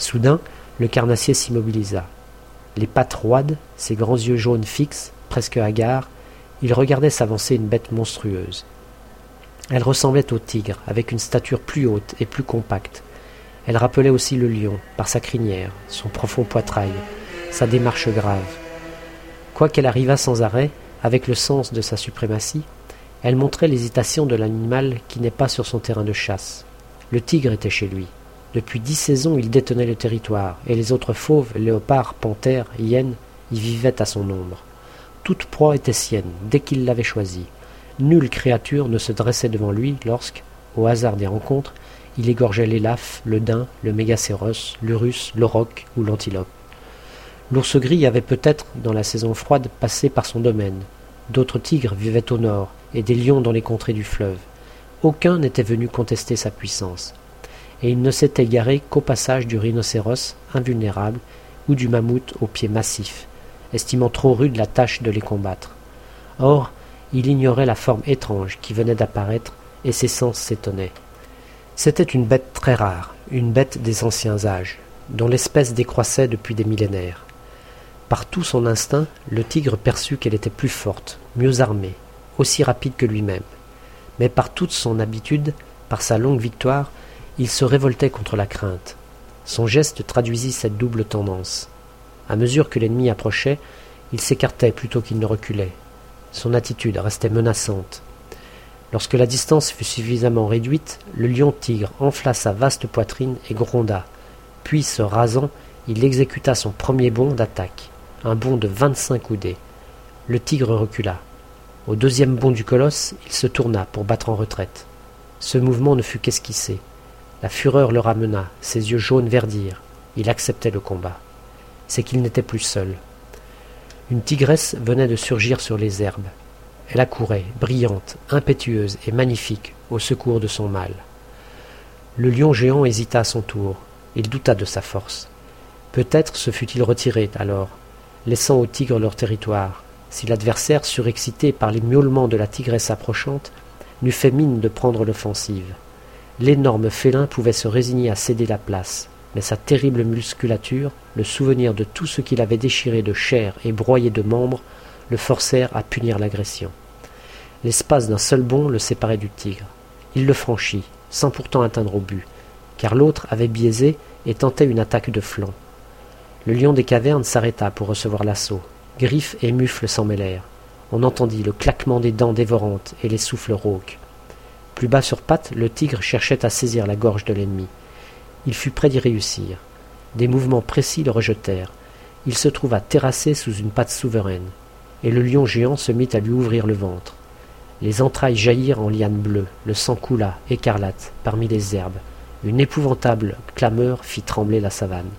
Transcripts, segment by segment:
Soudain, le carnassier s'immobilisa. Les pattes roides, ses grands yeux jaunes fixes, presque hagards, il regardait s'avancer une bête monstrueuse. Elle ressemblait au tigre, avec une stature plus haute et plus compacte. Elle rappelait aussi le lion, par sa crinière, son profond poitrail, sa démarche grave. Quoiqu'elle arrivât sans arrêt, avec le sens de sa suprématie, elle montrait l'hésitation de l'animal qui n'est pas sur son terrain de chasse. Le tigre était chez lui. Depuis dix saisons, il détenait le territoire, et les autres fauves, léopards, panthères, hyènes, y vivaient à son ombre. Toute proie était sienne, dès qu'il l'avait choisie. Nulle créature ne se dressait devant lui lorsque, au hasard des rencontres, il égorgeait l'élaphe, le daim, le mégacéros, l'urus, l'auroch ou l'antilope. L'ours gris avait peut-être, dans la saison froide, passé par son domaine. D'autres tigres vivaient au nord, et des lions dans les contrées du fleuve. Aucun n'était venu contester sa puissance et il ne s'était égaré qu'au passage du rhinocéros invulnérable ou du mammouth aux pieds massifs, estimant trop rude la tâche de les combattre. Or, il ignorait la forme étrange qui venait d'apparaître, et ses sens s'étonnaient. C'était une bête très rare, une bête des anciens âges, dont l'espèce décroissait depuis des millénaires. Par tout son instinct, le tigre perçut qu'elle était plus forte, mieux armée, aussi rapide que lui-même. Mais par toute son habitude, par sa longue victoire, il se révoltait contre la crainte. Son geste traduisit cette double tendance. À mesure que l'ennemi approchait, il s'écartait plutôt qu'il ne reculait. Son attitude restait menaçante. Lorsque la distance fut suffisamment réduite, le lion-tigre enfla sa vaste poitrine et gronda. Puis, se rasant, il exécuta son premier bond d'attaque, un bond de vingt-cinq coudées. Le tigre recula. Au deuxième bond du colosse, il se tourna pour battre en retraite. Ce mouvement ne fut qu'esquissé. La fureur le ramena, ses yeux jaunes verdirent. Il acceptait le combat. C'est qu'il n'était plus seul. Une tigresse venait de surgir sur les herbes. Elle accourait, brillante, impétueuse et magnifique, au secours de son mâle. Le lion géant hésita à son tour. Il douta de sa force. Peut-être se fût-il retiré alors, laissant aux tigres leur territoire, si l'adversaire, surexcité par les miaulements de la tigresse approchante, n'eût fait mine de prendre l'offensive. L'énorme félin pouvait se résigner à céder la place, mais sa terrible musculature, le souvenir de tout ce qu'il avait déchiré de chair et broyé de membres, le forcèrent à punir l'agression. L'espace d'un seul bond le séparait du tigre. Il le franchit, sans pourtant atteindre au but, car l'autre avait biaisé et tentait une attaque de flanc. Le lion des cavernes s'arrêta pour recevoir l'assaut. Griffes et mufles s'en mêlèrent. On entendit le claquement des dents dévorantes et les souffles rauques. Plus bas sur pattes, le tigre cherchait à saisir la gorge de l'ennemi. Il fut près d'y réussir. Des mouvements précis le rejetèrent. Il se trouva terrassé sous une patte souveraine, et le lion géant se mit à lui ouvrir le ventre. Les entrailles jaillirent en lianes bleues, le sang coula, écarlate, parmi les herbes. Une épouvantable clameur fit trembler la savane.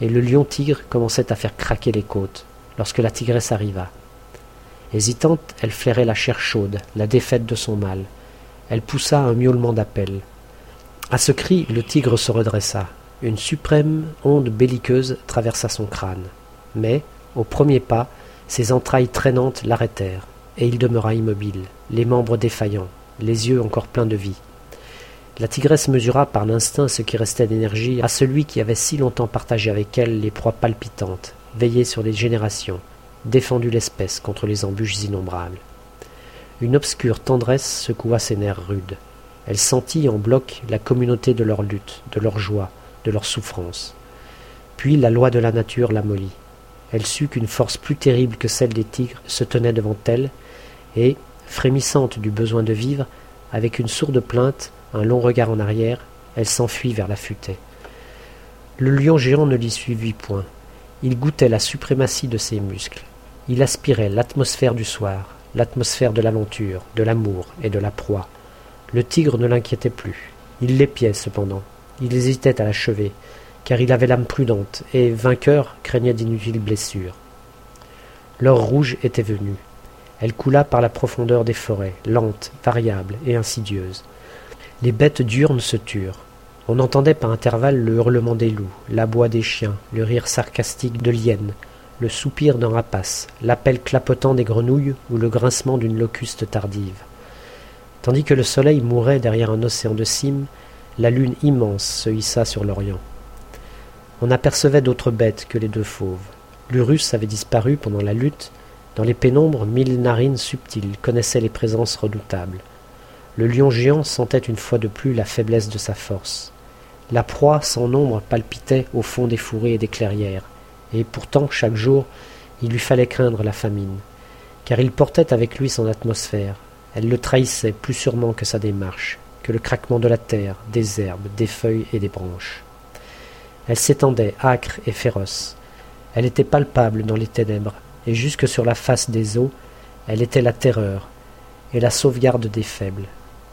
Et le lion-tigre commençait à faire craquer les côtes, lorsque la tigresse arriva. Hésitante, elle flairait la chair chaude, la défaite de son mâle. Elle poussa un miaulement d'appel. À ce cri, le tigre se redressa. Une suprême onde belliqueuse traversa son crâne. Mais, au premier pas, ses entrailles traînantes l'arrêtèrent, et il demeura immobile, les membres défaillants, les yeux encore pleins de vie. La tigresse mesura par l'instinct ce qui restait d'énergie à celui qui avait si longtemps partagé avec elle les proies palpitantes, veillé sur les générations, défendu l'espèce contre les embûches innombrables. Une obscure tendresse secoua ses nerfs rudes. Elle sentit en bloc la communauté de leur lutte, de leur joie, de leur souffrance. Puis la loi de la nature la mollit. Elle sut qu'une force plus terrible que celle des tigres se tenait devant elle, et, frémissante du besoin de vivre, avec une sourde plainte, un long regard en arrière, elle s'enfuit vers la futaie. Le lion géant ne l'y suivit point. Il goûtait la suprématie de ses muscles. Il aspirait l'atmosphère du soir, l'atmosphère de l'aventure, de l'amour et de la proie. Le tigre ne l'inquiétait plus. Il l'épiait cependant. Il hésitait à l'achever, car il avait l'âme prudente, et, vainqueur, craignait d'inutiles blessures. L'or rouge était venu. Elle coula par la profondeur des forêts, lente, variable et insidieuse. Les bêtes diurnes se turent. On entendait par intervalles le hurlement des loups, l'aboi des chiens, le rire sarcastique de l'hyène, le soupir d'un rapace, l'appel clapotant des grenouilles ou le grincement d'une locuste tardive. Tandis que le soleil mourait derrière un océan de cimes, la lune immense se hissa sur l'Orient. On apercevait d'autres bêtes que les deux fauves. L'Urus avait disparu pendant la lutte. Dans les pénombres, mille narines subtiles connaissaient les présences redoutables. Le lion géant sentait une fois de plus la faiblesse de sa force. La proie sans nombre palpitait au fond des fourrés et des clairières, et pourtant chaque jour il lui fallait craindre la famine, car il portait avec lui son atmosphère. Elle le trahissait plus sûrement que sa démarche, que le craquement de la terre, des herbes, des feuilles et des branches. Elle s'étendait, âcre et féroce. Elle était palpable dans les ténèbres, et jusque sur la face des eaux, elle était la terreur et la sauvegarde des faibles.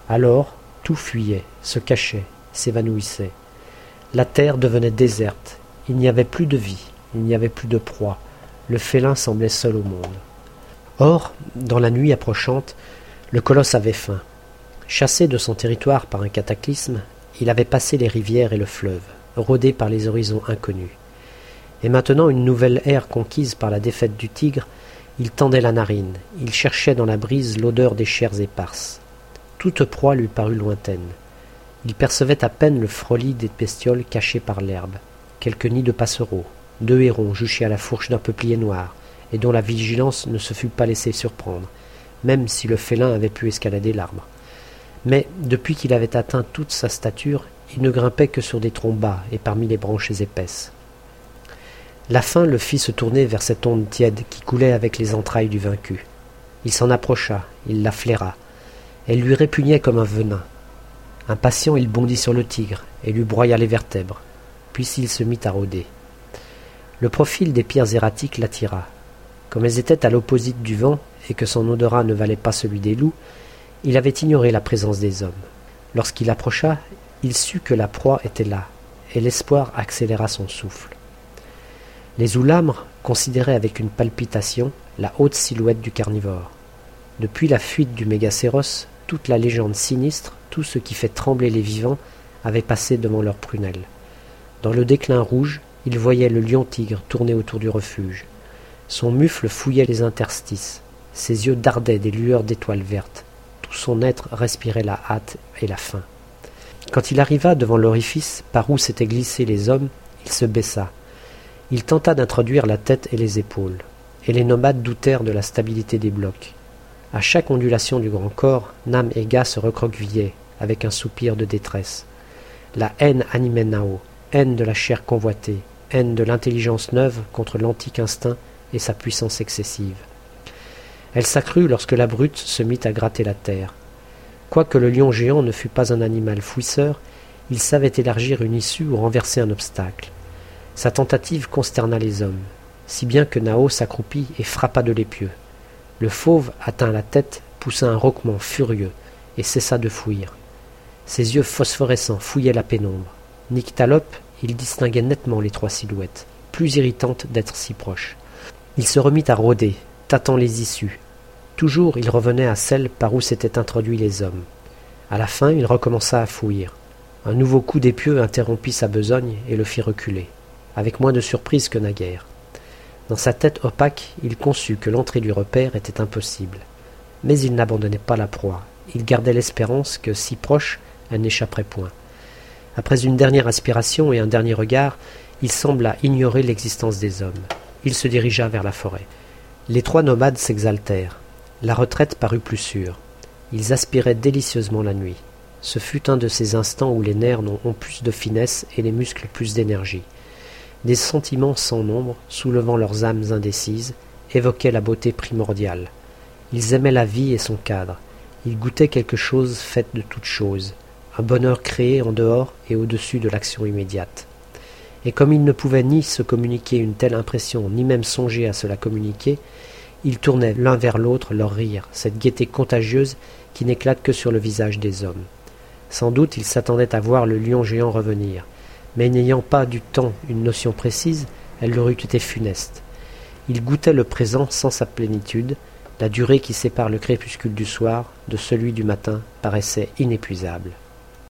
Alors, tout fuyait, se cachait, s'évanouissait. La terre devenait déserte, il n'y avait plus de vie, il n'y avait plus de proie, le félin semblait seul au monde. Or, dans la nuit approchante, le colosse avait faim. Chassé de son territoire par un cataclysme, il avait passé les rivières et le fleuve, rôdé par les horizons inconnus. Et maintenant, une nouvelle ère conquise par la défaite du tigre, il tendait la narine, il cherchait dans la brise l'odeur des chairs éparses. Toute proie lui parut lointaine. Il percevait à peine le frôlis des bestioles cachées par l'herbe, quelques nids de passereaux, deux hérons juchés à la fourche d'un peuplier noir, et dont la vigilance ne se fut pas laissée surprendre, même si le félin avait pu escalader l'arbre. Mais, depuis qu'il avait atteint toute sa stature, il ne grimpait que sur des troncs bas et parmi les branches épaisses. La faim le fit se tourner vers cette onde tiède qui coulait avec les entrailles du vaincu. Il s'en approcha, il la flaira. Elle lui répugnait comme un venin. Impatient, il bondit sur le tigre et lui broya les vertèbres. Puis il se mit à rôder. Le profil des pierres erratiques l'attira. Comme elles étaient à l'opposite du vent et que son odorat ne valait pas celui des loups, il avait ignoré la présence des hommes. Lorsqu'il approcha, il sut que la proie était là, et l'espoir accéléra son souffle. Les oulamres considéraient avec une palpitation la haute silhouette du carnivore. Depuis la fuite du mégacéros, toute la légende sinistre, tout ce qui fait trembler les vivants, avait passé devant leurs prunelles. Dans le déclin rouge, ils voyaient le lion-tigre tourner autour du refuge. Son mufle fouillait les interstices, ses yeux dardaient des lueurs d'étoiles vertes, tout son être respirait la hâte et la faim. Quand il arriva devant l'orifice par où s'étaient glissés les hommes, il se baissa. Il tenta d'introduire la tête et les épaules, et les nomades doutèrent de la stabilité des blocs. À chaque ondulation du grand corps, Nam et Ga se recroquevillaient, avec un soupir de détresse. La haine animait Nao, haine de la chair convoitée, de l'intelligence neuve contre l'antique instinct et sa puissance excessive. Elle s'accrut lorsque la brute se mit à gratter la terre. Quoique le lion géant ne fût pas un animal fouisseur, il savait élargir une issue ou renverser un obstacle. Sa tentative consterna les hommes, si bien que Nao s'accroupit et frappa de l'épieu. Le fauve atteint la tête, poussa un roquement furieux et cessa de fouir. Ses yeux phosphorescents fouillaient la pénombre. Nyctalope, il distinguait nettement les trois silhouettes, plus irritantes d'être si proches. Il se remit à rôder, tâtant les issues, Toujours il revenait à celle par où s'étaient introduits les hommes. À la fin, il recommença à fouir. Un nouveau coup d'épieu interrompit sa besogne et le fit reculer, avec moins de surprise que naguère. Dans sa tête opaque, il conçut que l'entrée du repère était impossible. Mais il n'abandonnait pas la proie. Il gardait l'espérance que, si proche, elle n'échapperait point. Après une dernière aspiration et un dernier regard, il sembla ignorer l'existence des hommes. Il se dirigea vers la forêt. Les trois nomades s'exaltèrent. La retraite parut plus sûre. Ils aspiraient délicieusement la nuit. Ce fut un de ces instants où les nerfs ont plus de finesse et les muscles plus d'énergie. Des sentiments sans nombre, soulevant leurs âmes indécises, évoquaient la beauté primordiale. Ils aimaient la vie et son cadre. Ils goûtaient quelque chose fait de toutes choses, un bonheur créé en dehors et au-dessus de l'action immédiate. Et comme ils ne pouvaient ni se communiquer une telle impression, ni même songer à se la communiquer, ils tournaient l'un vers l'autre leur rire, cette gaieté contagieuse qui n'éclate que sur le visage des hommes. Sans doute ils s'attendaient à voir le lion géant revenir, mais n'ayant pas du temps une notion précise, elle leur eût été funeste. Ils goûtaient le présent sans sa plénitude, la durée qui sépare le crépuscule du soir de celui du matin paraissait inépuisable.